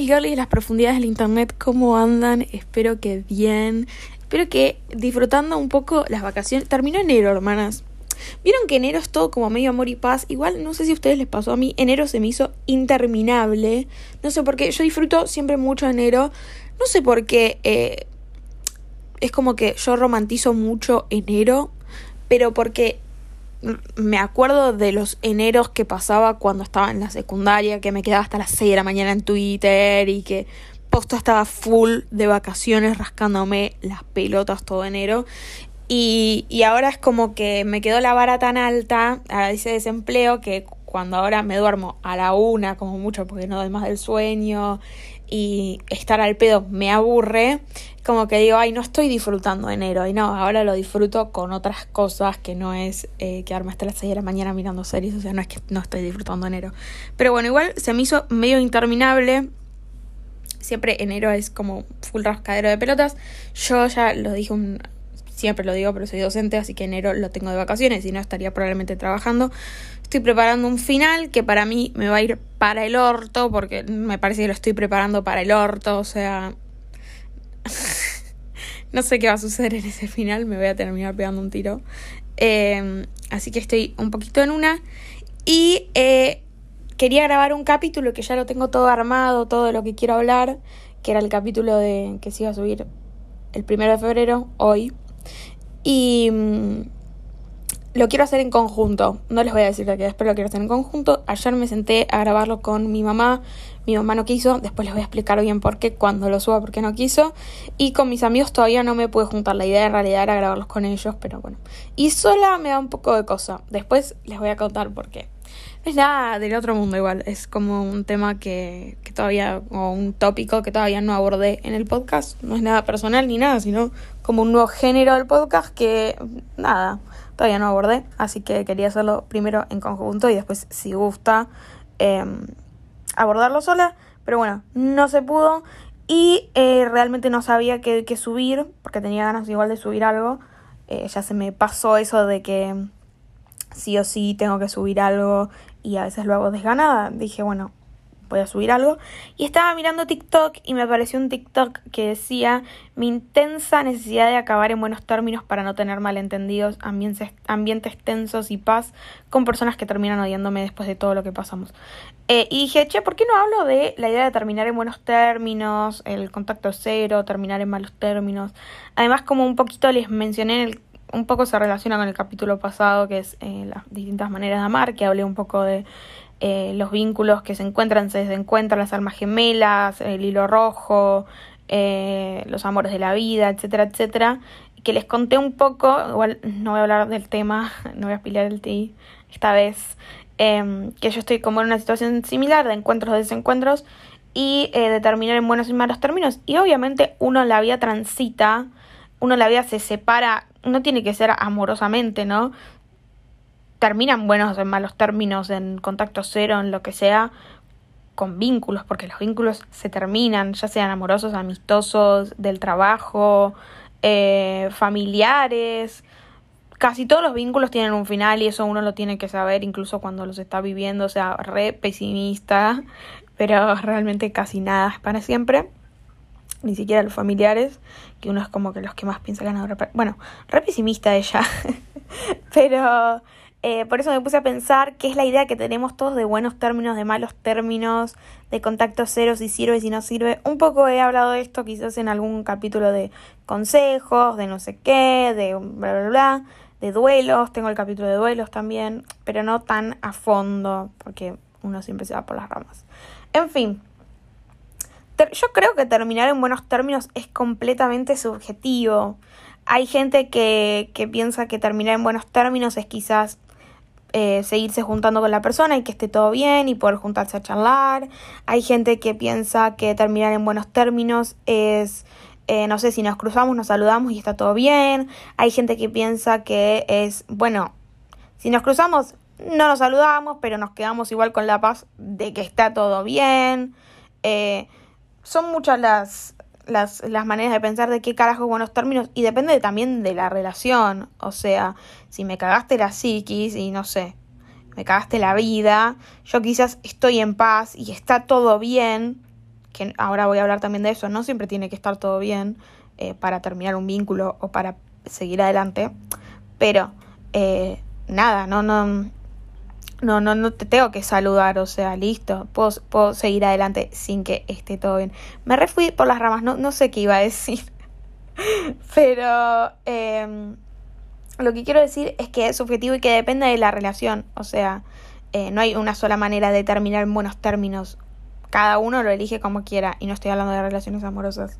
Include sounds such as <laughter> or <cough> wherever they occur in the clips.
mis girlies de las profundidades del internet, ¿cómo andan? Espero que bien. Espero que disfrutando un poco las vacaciones. Terminó enero, hermanas. Vieron que enero es todo como medio amor y paz. Igual no sé si a ustedes les pasó a mí. Enero se me hizo interminable. No sé por qué. Yo disfruto siempre mucho enero. No sé por qué. Eh, es como que yo romantizo mucho enero. Pero porque me acuerdo de los eneros que pasaba cuando estaba en la secundaria, que me quedaba hasta las 6 de la mañana en Twitter y que posto estaba full de vacaciones rascándome las pelotas todo enero. Y, y ahora es como que me quedó la vara tan alta a ese desempleo que cuando ahora me duermo a la una como mucho porque no doy más del sueño y estar al pedo me aburre, como que digo, ay, no estoy disfrutando enero. Y no, ahora lo disfruto con otras cosas que no es eh, quedarme hasta las 6 de la mañana mirando series. O sea, no es que no estoy disfrutando enero. Pero bueno, igual se me hizo medio interminable. Siempre enero es como full rascadero de pelotas. Yo ya lo dije un, siempre lo digo, pero soy docente, así que enero lo tengo de vacaciones y no estaría probablemente trabajando. Estoy preparando un final que para mí me va a ir para el orto, porque me parece que lo estoy preparando para el orto, o sea... <laughs> no sé qué va a suceder en ese final, me voy a terminar pegando un tiro. Em, así que estoy un poquito en una. Y eh, quería grabar un capítulo que ya lo tengo todo armado, todo lo que quiero hablar, que era el capítulo de que se iba a subir el primero de febrero, hoy. Y mm, lo quiero hacer en conjunto. No les voy a decir de qué es, pero lo quiero hacer en conjunto. Ayer me senté a grabarlo con mi mamá. Mi mamá no quiso. Después les voy a explicar bien por qué cuando lo suba, por qué no quiso. Y con mis amigos todavía no me pude juntar. La idea en realidad era grabarlos con ellos, pero bueno. Y sola me da un poco de cosa. Después les voy a contar por qué. No es nada del otro mundo igual. Es como un tema que, que todavía, o un tópico que todavía no abordé en el podcast. No es nada personal ni nada, sino como un nuevo género del podcast que, nada, todavía no abordé. Así que quería hacerlo primero en conjunto y después, si gusta, em, abordarlo sola. Pero bueno, no se pudo. Y eh, realmente no sabía qué, qué, subir, porque tenía ganas igual de subir algo. Eh, ya se me pasó eso de que sí o sí tengo que subir algo y a veces lo hago desganada. Dije, bueno, voy a subir algo. Y estaba mirando TikTok y me apareció un TikTok que decía mi intensa necesidad de acabar en buenos términos para no tener malentendidos, ambientes, ambientes tensos y paz con personas que terminan odiándome después de todo lo que pasamos. Eh, y dije, che, ¿por qué no hablo de la idea de terminar en buenos términos, el contacto cero, terminar en malos términos? Además, como un poquito les mencioné el un poco se relaciona con el capítulo pasado, que es eh, las distintas maneras de amar, que hablé un poco de eh, los vínculos que se encuentran, se desencuentran, las almas gemelas, el hilo rojo, eh, los amores de la vida, etcétera, etcétera. Que les conté un poco, igual no voy a hablar del tema, <laughs> no voy a espilar el ti esta vez, em, que yo estoy como en una situación similar de encuentros, desencuentros y de terminar en buenos y malos términos. Y obviamente uno la vida transita, uno la vida se separa no tiene que ser amorosamente, ¿no? Terminan buenos en malos términos, en contacto cero, en lo que sea, con vínculos, porque los vínculos se terminan, ya sean amorosos, amistosos, del trabajo, eh, familiares. Casi todos los vínculos tienen un final y eso uno lo tiene que saber incluso cuando los está viviendo, o sea, re pesimista, <laughs> pero realmente casi nada es para siempre ni siquiera los familiares, que uno es como que los que más piensan ganar. Bueno, re pesimista ella, <laughs> pero eh, por eso me puse a pensar qué es la idea que tenemos todos de buenos términos, de malos términos, de contacto cero, si sirve, si no sirve. Un poco he hablado de esto quizás en algún capítulo de consejos, de no sé qué, de bla, bla, bla, de duelos, tengo el capítulo de duelos también, pero no tan a fondo, porque uno siempre se va por las ramas. En fin, yo creo que terminar en buenos términos es completamente subjetivo. Hay gente que, que piensa que terminar en buenos términos es quizás eh, seguirse juntando con la persona y que esté todo bien y poder juntarse a charlar. Hay gente que piensa que terminar en buenos términos es, eh, no sé, si nos cruzamos, nos saludamos y está todo bien. Hay gente que piensa que es, bueno, si nos cruzamos, no nos saludamos, pero nos quedamos igual con la paz de que está todo bien. Eh, son muchas las, las, las, maneras de pensar de qué carajo buenos términos y depende también de la relación. O sea, si me cagaste la psiquis y no sé, me cagaste la vida, yo quizás estoy en paz y está todo bien, que ahora voy a hablar también de eso, no siempre tiene que estar todo bien eh, para terminar un vínculo o para seguir adelante, pero eh, nada, no, no, no, no, no te tengo que saludar, o sea, listo, puedo, puedo seguir adelante sin que esté todo bien. Me refui por las ramas, no, no sé qué iba a decir, <laughs> pero em, lo que quiero decir es que es subjetivo y que depende de la relación, o sea, eh, no hay una sola manera de terminar en buenos términos. Cada uno lo elige como quiera y no estoy hablando de relaciones amorosas.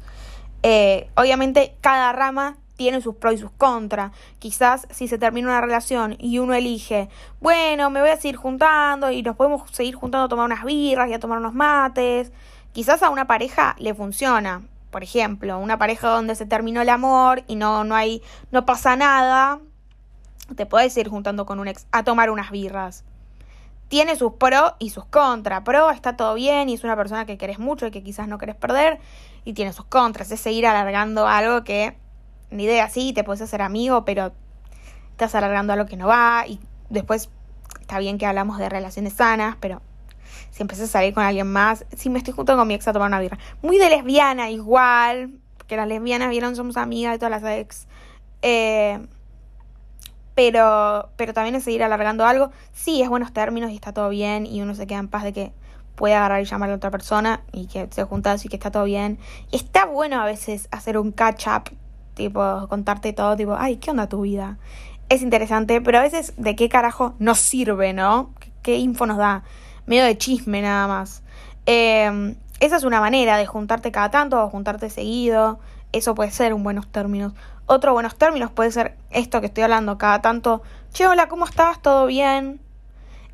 Eh, obviamente cada rama tiene sus pros y sus contras. Quizás si se termina una relación y uno elige, bueno, me voy a seguir juntando y nos podemos seguir juntando a tomar unas birras y a tomar unos mates. Quizás a una pareja le funciona. Por ejemplo, una pareja donde se terminó el amor y no, no hay, no pasa nada, te puedes ir juntando con un ex a tomar unas birras. Tiene sus pros y sus contras. Pro está todo bien y es una persona que querés mucho y que quizás no querés perder. Y tiene sus contras. Es seguir alargando algo que ni idea, sí, te puedes hacer amigo, pero estás alargando algo que no va y después está bien que hablamos de relaciones sanas, pero si empiezas a salir con alguien más, si me estoy juntando con mi ex a tomar una birra, muy de lesbiana igual, que las lesbianas vieron somos amigas de todas las ex, eh, pero, pero también es seguir alargando algo, sí, es buenos términos y está todo bien y uno se queda en paz de que puede agarrar y llamar a otra persona y que se junta así que está todo bien. Y está bueno a veces hacer un catch up tipo, contarte todo, tipo, ay, ¿qué onda tu vida? Es interesante, pero a veces, ¿de qué carajo nos sirve, no? ¿Qué, info nos da? Medio de chisme nada más. Em, esa es una manera de juntarte cada tanto o juntarte seguido. Eso puede ser un buenos términos. Otro buenos términos puede ser esto que estoy hablando cada tanto. Che, hola, ¿cómo estás? ¿Todo bien?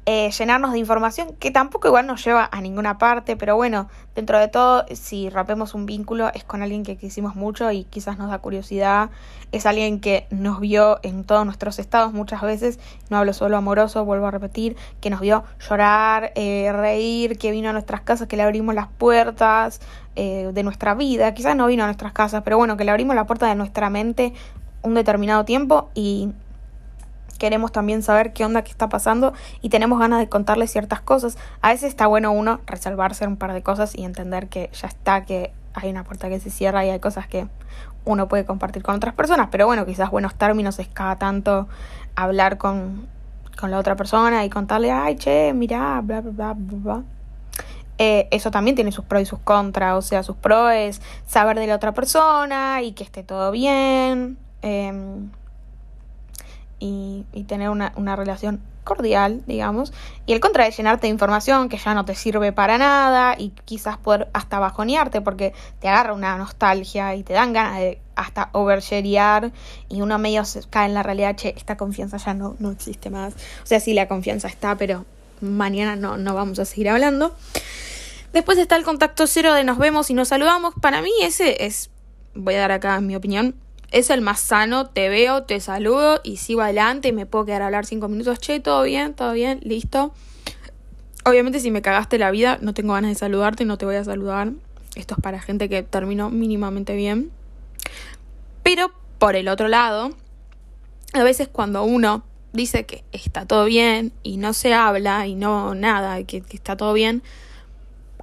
Eh, llenarnos de información que tampoco igual nos lleva a ninguna parte, pero bueno, dentro de todo, si rompemos un vínculo es con alguien que quisimos mucho y quizás nos da curiosidad, es alguien que nos vio en todos nuestros estados muchas veces, no hablo solo amoroso, vuelvo a repetir, que nos vio llorar, eh, reír, que vino a nuestras casas, que le abrimos las puertas eh, de nuestra vida, quizás no vino a nuestras casas, pero bueno, que le abrimos la puerta de nuestra mente un determinado tiempo y queremos también saber qué onda que está pasando y tenemos ganas de contarle ciertas cosas. A veces está bueno uno resalvarse un par de cosas y entender que ya está, que hay una puerta que se cierra y hay cosas que uno puede compartir con otras personas, pero bueno, quizás buenos términos es cada tanto hablar con, con la otra persona y contarle, ay, che, mira bla, bla, bla, bla. Eh, eso también tiene sus pros y sus contras, o sea, sus pros es saber de la otra persona y que esté todo bien. Eh, y, tener una, una, relación cordial, digamos, y el contra de llenarte de información que ya no te sirve para nada y quizás poder hasta bajonearte porque te agarra una nostalgia y te dan ganas de hasta oversharear y uno medio se cae en la realidad, che, esta confianza ya no, no existe más. O sea, sí, la confianza está, pero mañana no, no vamos a seguir hablando. Después está el contacto cero de nos vemos y nos saludamos. Para mí ese es, voy a dar acá mi opinión, es el más sano, te veo, te saludo y sigo adelante y me puedo quedar a hablar cinco minutos, che, todo bien, todo bien, listo. Obviamente si me cagaste la vida, no tengo ganas de saludarte, no te voy a saludar. Esto es para gente que terminó mínimamente bien. Pero por el otro lado, a veces cuando uno dice que está todo bien y no se habla y no nada, que, que está todo bien,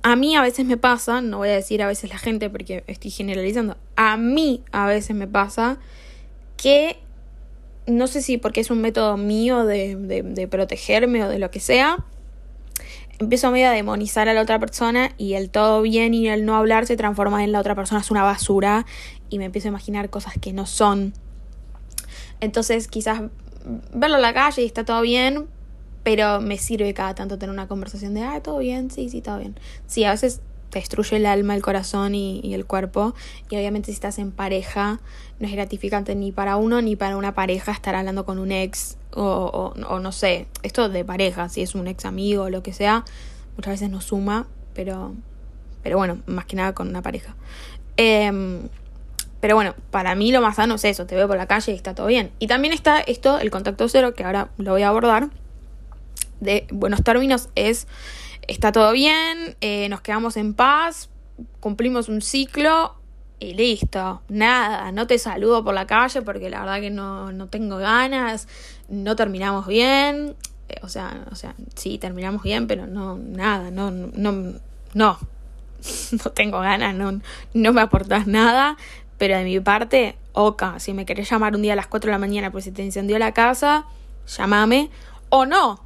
a mí a veces me pasa, no voy a decir a veces la gente porque estoy generalizando, a mí a veces me pasa que no sé si porque es un método mío de, de, protegerme o de lo que sea, empiezo medio a demonizar a la otra persona y el todo bien y el no hablar se transforma en la otra persona es una basura y me empiezo a imaginar cosas que no son. Entonces quizás verlo en la calle y está todo bien, pero me sirve cada tanto tener una conversación de, ah, todo bien, sí, sí, todo bien. Sí, a veces te destruye el alma, el corazón y, el cuerpo. Y obviamente si estás en pareja, no es gratificante ni para uno ni para una pareja estar hablando con un ex o, o, no sé, esto de pareja, si es un ex amigo o lo que sea, muchas veces no suma, pero, pero bueno, más que nada con una pareja. Em, pero bueno, para mí lo más sano es eso, te veo por la calle y está todo bien. Y también está esto, el contacto cero, que ahora lo voy a abordar, de buenos términos es, está todo bien, eh, nos quedamos en paz, cumplimos un ciclo y listo, nada, no te saludo por la calle porque la verdad que no, no tengo ganas, no terminamos bien, eh, o sea, o sea, sí, terminamos bien, pero no, nada, no, no, no, <laughs> no tengo ganas, no, no me aportas nada, pero de mi parte, oca, si me querés llamar un día a las 4 de la mañana pues se te incendió la casa, llámame, o no,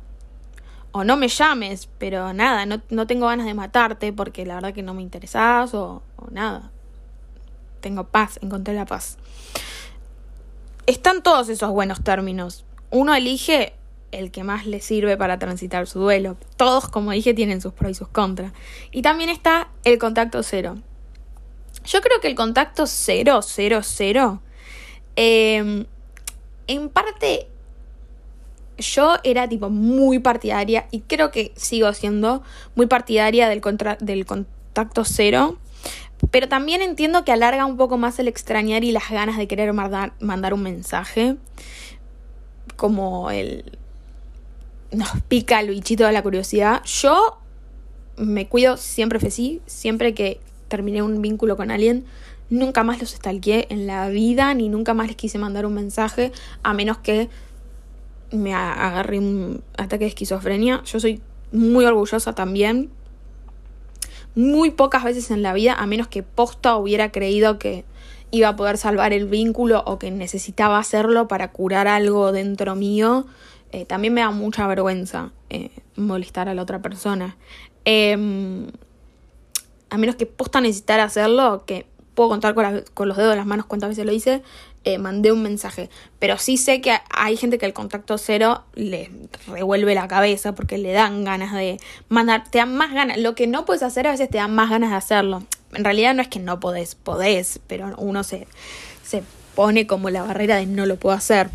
o no me llames, pero nada, no, no tengo ganas de matarte porque la verdad que no me interesás o, nada. Tengo paz, encontré la paz. Están todos esos buenos términos. Uno elige el que más le sirve para transitar su duelo. Todos, como dije, tienen sus pros y sus contras. Y también está el contacto cero. Yo creo que el contacto cero, cero, cero, em, en parte yo era tipo muy partidaria y creo que sigo siendo muy partidaria del, del contacto cero. Pero también entiendo que alarga un poco más el extrañar y las ganas de querer mandar, un mensaje. Como el, nos pica el bichito de la curiosidad. Yo me cuido siempre siempre que terminé un vínculo con alguien, nunca más los stalkeé en la vida, ni nunca más les quise mandar un mensaje, a menos que me agarré un ataque de esquizofrenia. Yo soy muy orgullosa también. Muy pocas veces en la vida, a menos que posta hubiera creído que iba a poder salvar el vínculo o que necesitaba hacerlo para curar algo dentro mío, eh, también me da mucha vergüenza eh, molestar a la otra persona. Em, a menos que posta necesitar hacerlo, que puedo contar con, los dedos de las manos cuántas veces lo hice, eh, mandé un mensaje. Pero sí sé que hay gente que el contacto cero le revuelve la cabeza porque le dan ganas de mandar, te dan más ganas. Lo que no puedes hacer a veces te dan más ganas de hacerlo. En realidad no es que no podés, podés, pero uno se, se pone como la barrera de no lo puedo hacer.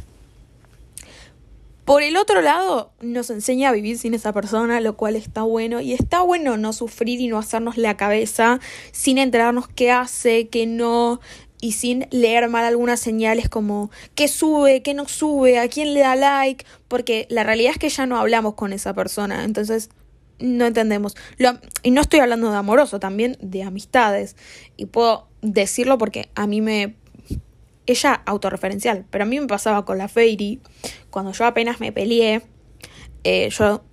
Por el otro lado, nos enseña a vivir sin esa persona, lo cual está bueno. Y está bueno no sufrir y no hacernos la cabeza sin enterarnos qué hace, qué no, y sin leer mal algunas señales como qué sube, qué no sube, a quién le da like, porque la realidad es que ya no hablamos con esa persona, entonces no entendemos. y no estoy hablando de amoroso, también de amistades. Y puedo decirlo porque a mí me ella autorreferencial, pero a mí me pasaba con la Fairy, cuando yo apenas me peleé, eh, yo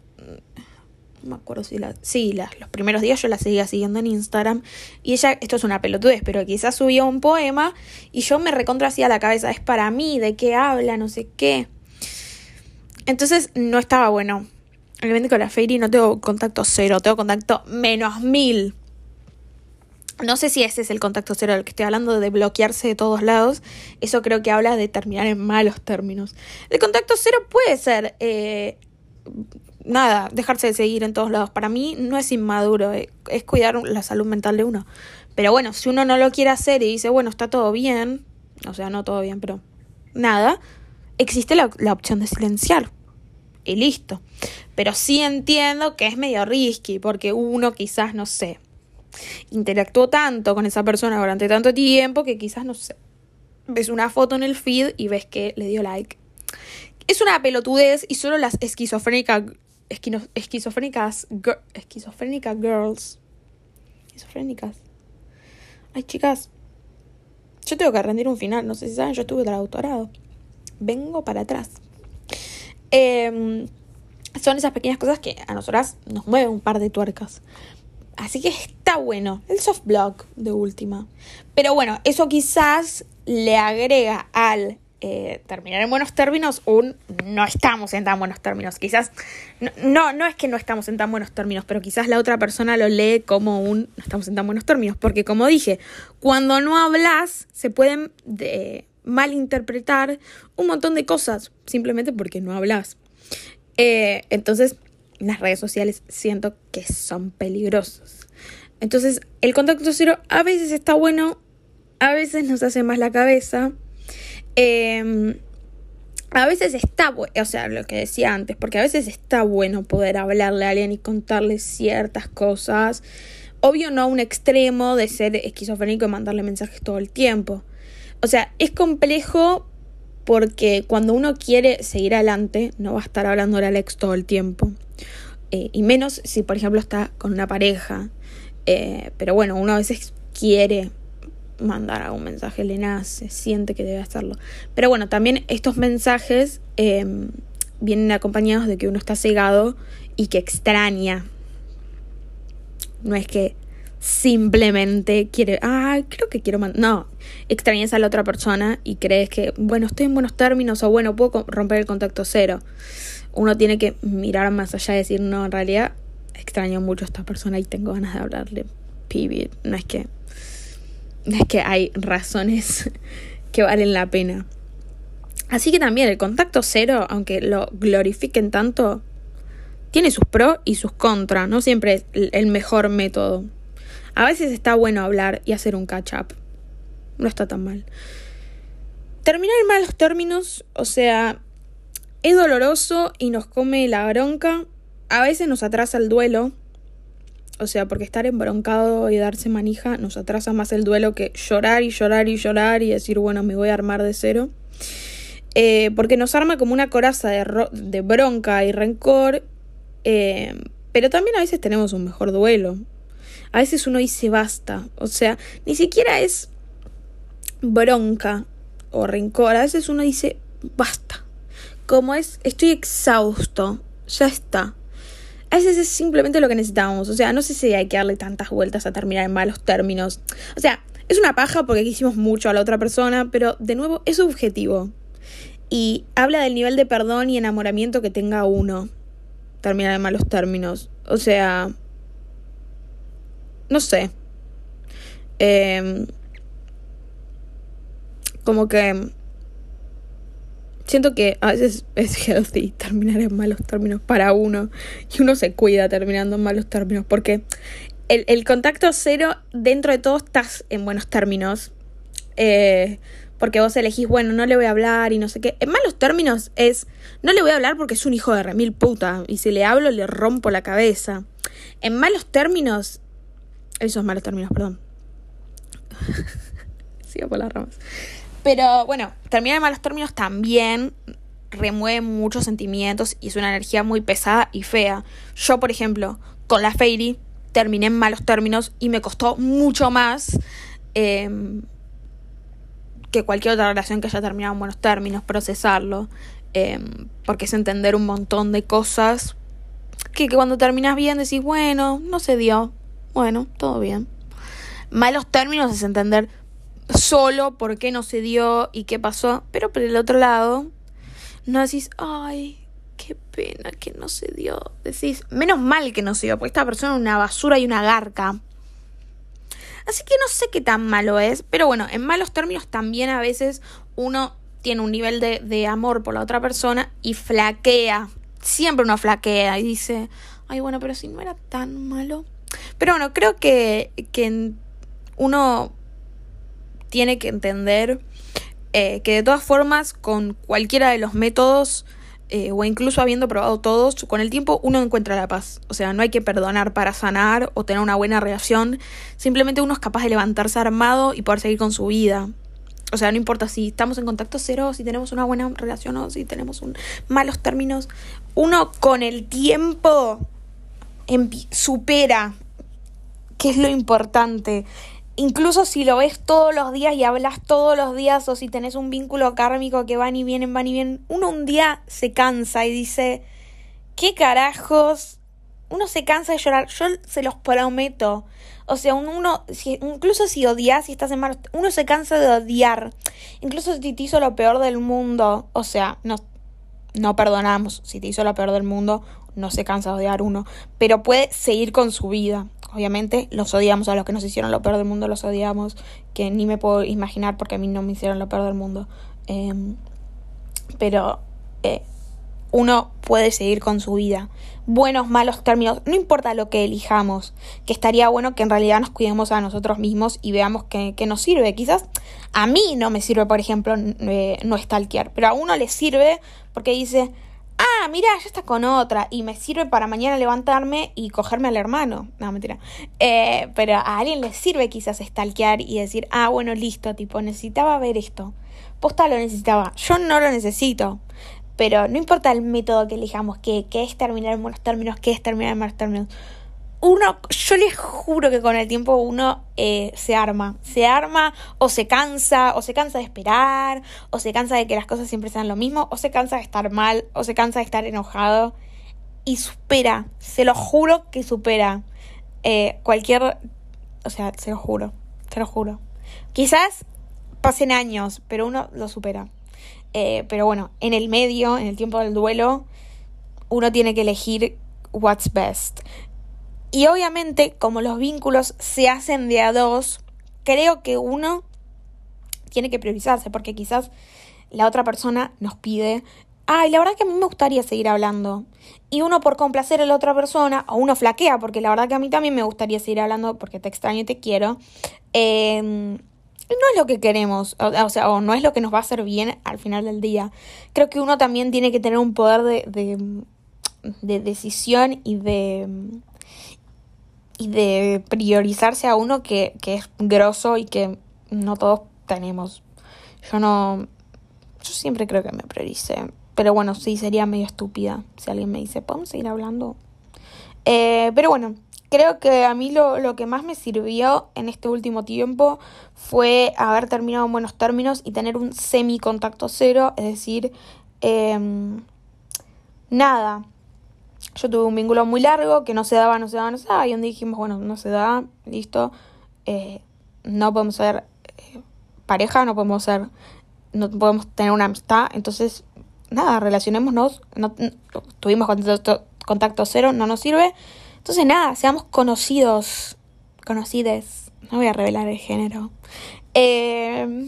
no me acuerdo si la, sí, los primeros días yo la seguía siguiendo en Instagram y ella, esto es una pelotudez, pero quizás subió un poema y yo me recontra hacía la cabeza, es para mí, de qué habla, no sé qué. Entonces no estaba bueno. Obviamente con la Fairy no tengo contacto cero, tengo contacto menos mil. No sé si ese es el contacto cero del que estoy hablando, de bloquearse de todos lados. Eso creo que habla de terminar en malos términos. El contacto cero puede ser, eh, nada, dejarse de seguir en todos lados. Para mí no es inmaduro, eh, es cuidar la salud mental de uno. Pero bueno, si uno no lo quiere hacer y dice, bueno, está todo bien, o sea, no todo bien, pero nada, existe la, la opción de silenciar. Y listo. Pero sí entiendo que es medio risky, porque uno quizás, no sé, interactuó tanto con esa persona durante tanto tiempo que quizás, no sé, ves una foto en el feed y ves que le dio like. Es una pelotudez y solo las esquizofrénicas, esquizofrénicas, esquizofrénicas girls, esquizofrénicas. Ay, chicas, yo tengo que rendir un final, no sé si saben, yo estuve traductorado. Vengo para atrás. Em, son esas pequeñas cosas que a nosotras nos mueven un par de tuercas. Así que está bueno. El soft block de última. Pero bueno, eso quizás le agrega al eh, terminar en buenos términos un no estamos en tan buenos términos. Quizás, no, no es que no estamos en tan buenos términos, pero quizás la otra persona lo lee como un no estamos en tan buenos términos. Porque como dije, cuando no hablas se pueden de, malinterpretar un montón de cosas simplemente porque no hablas. Eh, entonces, las redes sociales siento que son peligrosos. Entonces, el contacto cero a veces está bueno, a veces nos hace más la cabeza. Em, a veces está bueno, o sea, lo que decía antes, porque a veces está bueno poder hablarle a alguien y contarle ciertas cosas. Obvio, no a un extremo de ser esquizofrénico y mandarle mensajes todo el tiempo. O sea, es complejo porque cuando uno quiere seguir adelante, no va a estar hablando al ex todo el tiempo. Eh, y menos si, por ejemplo, está con una pareja. Eh, pero bueno, uno a veces quiere mandar algún mensaje, le nace, siente que debe hacerlo. Pero bueno, también estos mensajes em, vienen acompañados de que uno está cegado y que extraña. No es que simplemente quiere, ah, creo que quiero mandar, no, extrañas a la otra persona y crees que, bueno, estoy en buenos términos o bueno, puedo romper el contacto cero. Uno tiene que mirar más allá y decir, no, en realidad extraño mucho a esta persona y tengo ganas de hablarle. Pibit, no es que, es que hay razones <laughs> que valen la pena. Así que también el contacto cero, aunque lo glorifiquen tanto, tiene sus pros y sus contras, no siempre es el mejor método. A veces está bueno hablar y hacer un catch up. No está tan mal. Terminar en malos términos, o sea, es doloroso y nos come la bronca. A veces nos atrasa el duelo. O sea, porque estar embroncado y darse manija nos atrasa más el duelo que llorar y llorar y llorar y decir, bueno, me voy a armar de cero. Eh, porque nos arma como una coraza de, bronca y rencor. Eh, pero también a veces tenemos un mejor duelo. A veces uno dice basta. O sea, ni siquiera es bronca o rencor. A veces uno dice basta. Como es, estoy exhausto. Ya está. A veces es simplemente lo que necesitamos. O sea, no sé si hay que darle tantas vueltas a terminar en malos términos. O sea, es una paja porque quisimos mucho a la otra persona, pero de nuevo es subjetivo. Y habla del nivel de perdón y enamoramiento que tenga uno. Terminar en malos términos. O sea, no sé. Em, como que siento que a veces es healthy terminar en malos términos para uno y uno se cuida terminando en malos términos porque el, contacto cero dentro de todo estás en buenos términos eh, porque vos elegís bueno no le voy a hablar y no sé qué en malos términos es no le voy a hablar porque es un hijo de remil puta y si le hablo le rompo la cabeza en malos términos esos malos términos, perdón. <laughs> Sigo por las ramas. Pero bueno, terminar en malos términos también remueve muchos sentimientos y es una energía muy pesada y fea. Yo, por ejemplo, con la Fairy terminé en malos términos y me costó mucho más em, que cualquier otra relación que haya terminado en buenos términos, procesarlo. Em, porque es entender un montón de cosas que, que cuando terminas bien decís, bueno, no se dio, bueno, todo bien. Malos términos es entender solo por qué no se dio y qué pasó, pero por el otro lado, no decís, ay, qué pena que no se dio. Decís, menos mal que no se dio, porque esta persona es una basura y una garca. Así que no sé qué tan malo es, pero bueno, en malos términos también a veces uno tiene un nivel de, de amor por la otra persona y flaquea. Siempre uno flaquea y dice, ay, bueno, pero si no era tan malo. Pero bueno, creo que, que uno tiene que entender eh, que de todas formas, con cualquiera de los métodos, eh, o incluso habiendo probado todos, con el tiempo uno encuentra la paz. O sea, no hay que perdonar para sanar o tener una buena relación. Simplemente uno es capaz de levantarse armado y poder seguir con su vida. O sea, no importa si estamos en contacto cero, si tenemos una buena relación o si tenemos un malos términos. Uno con el tiempo supera, que es lo importante. Incluso si lo ves todos los días y hablas todos los días o si tenés un vínculo kármico que van y vienen, van y vienen, uno un día se cansa y dice, ¿qué carajos? Uno se cansa de llorar, yo se los prometo. O sea, uno, incluso si odias y estás en mal, uno se cansa de odiar. Incluso si te hizo lo peor del mundo, o sea, no, no perdonamos. Si te hizo lo peor del mundo, no se cansa de odiar uno, pero puede seguir con su vida. Obviamente los odiamos a los que nos hicieron lo peor del mundo, los odiamos, que ni me puedo imaginar porque a mí no me hicieron lo peor del mundo. Em, pero eh, uno puede seguir con su vida. Buenos, malos términos, no importa lo que elijamos, que estaría bueno que en realidad nos cuidemos a nosotros mismos y veamos que, nos sirve. Quizás a mí no me sirve, por ejemplo, eh, no stalkear, pero a uno le sirve porque dice, ah, mira, ya está con otra y me sirve para mañana levantarme y cogerme al hermano. No, mentira. Eh, pero a alguien le sirve quizás stalkear y decir, ah, bueno, listo, tipo, necesitaba ver esto. Posta lo necesitaba. Yo no lo necesito. Pero no importa el método que elijamos, que, que es terminar en buenos términos, que es terminar en malos términos uno, yo les juro que con el tiempo uno eh, se arma, se arma o se cansa, o se cansa de esperar, o se cansa de que las cosas siempre sean lo mismo, o se cansa de estar mal, o se cansa de estar enojado, y supera, se lo juro que supera eh, cualquier O sea, se lo juro, te lo juro. Quizás pasen años, pero uno lo supera. Eh, pero bueno, en el medio, en el tiempo del duelo, uno tiene que elegir what's best. Y obviamente, como los vínculos se hacen de a dos, creo que uno tiene que priorizarse, porque quizás la otra persona nos pide, ay, la verdad que a mí me gustaría seguir hablando. Y uno por complacer a la otra persona, o uno flaquea, porque la verdad que a mí también me gustaría seguir hablando porque te extraño y te quiero. Eh, no es lo que queremos, o, sea, o no es lo que nos va a hacer bien al final del día. Creo que uno también tiene que tener un poder de, de, de decisión y de y de priorizarse a uno que, que es grosso y que no todos tenemos. Yo no. Yo siempre creo que me prioricé. Pero bueno, sí, sería medio estúpida si alguien me dice, ¿podemos seguir hablando? Eh, pero bueno, creo que a mí lo, lo, que más me sirvió en este último tiempo fue haber terminado en buenos términos y tener un semi contacto cero. Es decir, eh, nada yo tuve un vínculo muy largo que no se daba, no se daba, no se daba. Y donde dijimos, bueno, no se da, listo. Eh, no podemos ser eh, pareja, no podemos ser, no podemos tener una amistad. Entonces, nada, relacionémonos. No, tuvimos contacto, contacto cero, no nos sirve. Entonces, nada, seamos conocidos, conocides. No voy a revelar el género. Eh,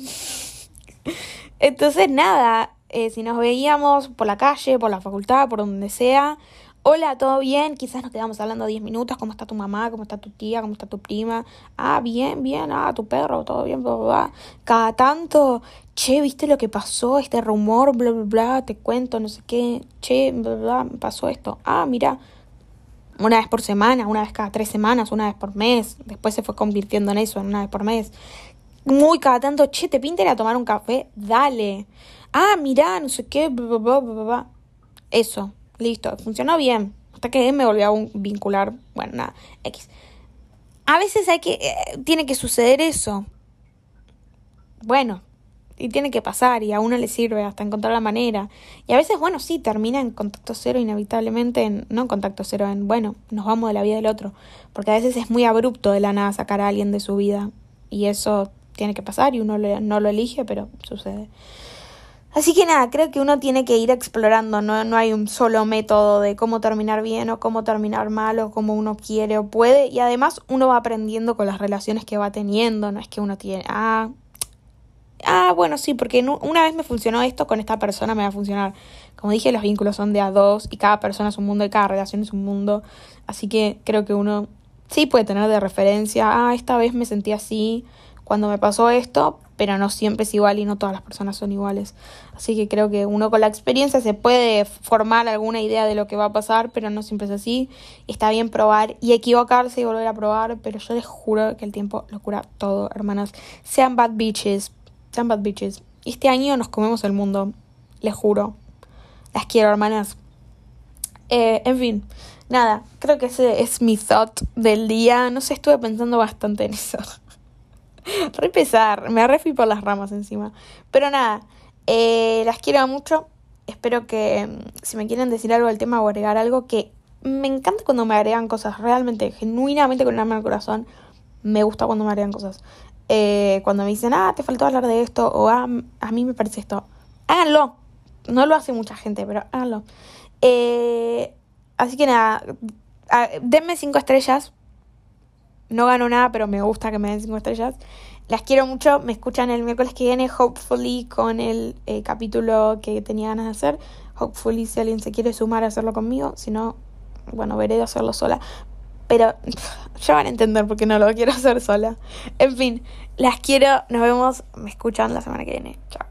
<laughs> entonces, nada, si nos veíamos por la calle, por la facultad, por donde sea, Hola, ¿todo bien? Quizás nos quedamos hablando 10 minutos. ¿Cómo está tu mamá? ¿Cómo está tu tía? ¿Cómo está tu prima? Ah, bien, bien. Ah, tu perro, todo bien, bla, bla, bla. Cada tanto, che, ¿viste lo que pasó? Este rumor, bla, bla, bla. Te cuento, no sé qué. Che, bla, bla, pasó esto. Ah, mira. Una vez por semana, una vez cada tres semanas, una vez por mes. Después se fue convirtiendo en eso, en una vez por mes. Muy cada tanto, che, ¿te pinta ir a tomar un café? Dale. Ah, mira, no sé qué, bla, bla, bla, bla. Eso Listo, funcionó bien. Hasta que me volvió a vincular. Bueno, nada, X. A veces hay que. Eh, tiene que suceder eso. Bueno, y tiene que pasar, y a uno le sirve hasta encontrar la manera. Y a veces, bueno, sí, termina en contacto cero, inevitablemente, en, no en contacto cero, en, bueno, nos vamos de la vida del otro. Porque a veces es muy abrupto de la nada sacar a alguien de su vida. Y eso tiene que pasar, y uno no lo elige, pero sucede. Así que nada, creo que uno tiene que ir explorando, no, no hay un solo método de cómo terminar bien o cómo terminar mal o cómo uno quiere o puede. Y además uno va aprendiendo con las relaciones que va teniendo, no es que uno tiene, ah, ah, bueno, sí, porque una vez me funcionó esto, con esta persona me va a funcionar. Como dije, los vínculos son de a dos y cada persona es un mundo y cada relación es un mundo. Así que creo que uno sí puede tener de referencia, ah, esta vez me sentí así cuando me pasó esto, pero no siempre es igual y no todas las personas son iguales. Así que creo que uno con la experiencia se puede formar alguna idea de lo que va a pasar, pero no siempre es así. Está bien probar y equivocarse y volver a probar, pero yo les juro que el tiempo lo cura todo, hermanas. Sean bad bitches, sean bad bitches. Este año nos comemos el mundo, les juro. Las quiero, hermanas. Eh, en fin, nada, creo que ese es mi thought del día. No sé, estuve pensando bastante en eso. <laughs> re pesar, me refui por las ramas encima. Pero nada, eh, las quiero mucho. Espero que mm, si me quieren decir algo del tema o agregar algo, que me encanta cuando me agregan cosas, realmente, genuinamente con el alma el corazón. Me gusta cuando me agregan cosas. Eh, cuando me dicen, ah, te faltó hablar de esto, o ah, a mí me parece esto. Háganlo. No lo hace mucha gente, pero háganlo. Eh, así que nada, denme cinco estrellas no gano nada, pero me gusta que me den cinco estrellas. Las quiero mucho. Me escuchan el miércoles que viene, hopefully, con el eh, capítulo que tenía ganas de hacer. Hopefully, si alguien se quiere sumar a hacerlo conmigo. Si no, bueno, veré de hacerlo sola. Pero <laughs> ya van a entender por qué no lo quiero hacer sola. En fin, las quiero. Nos vemos. Me escuchan la semana que viene. Chao.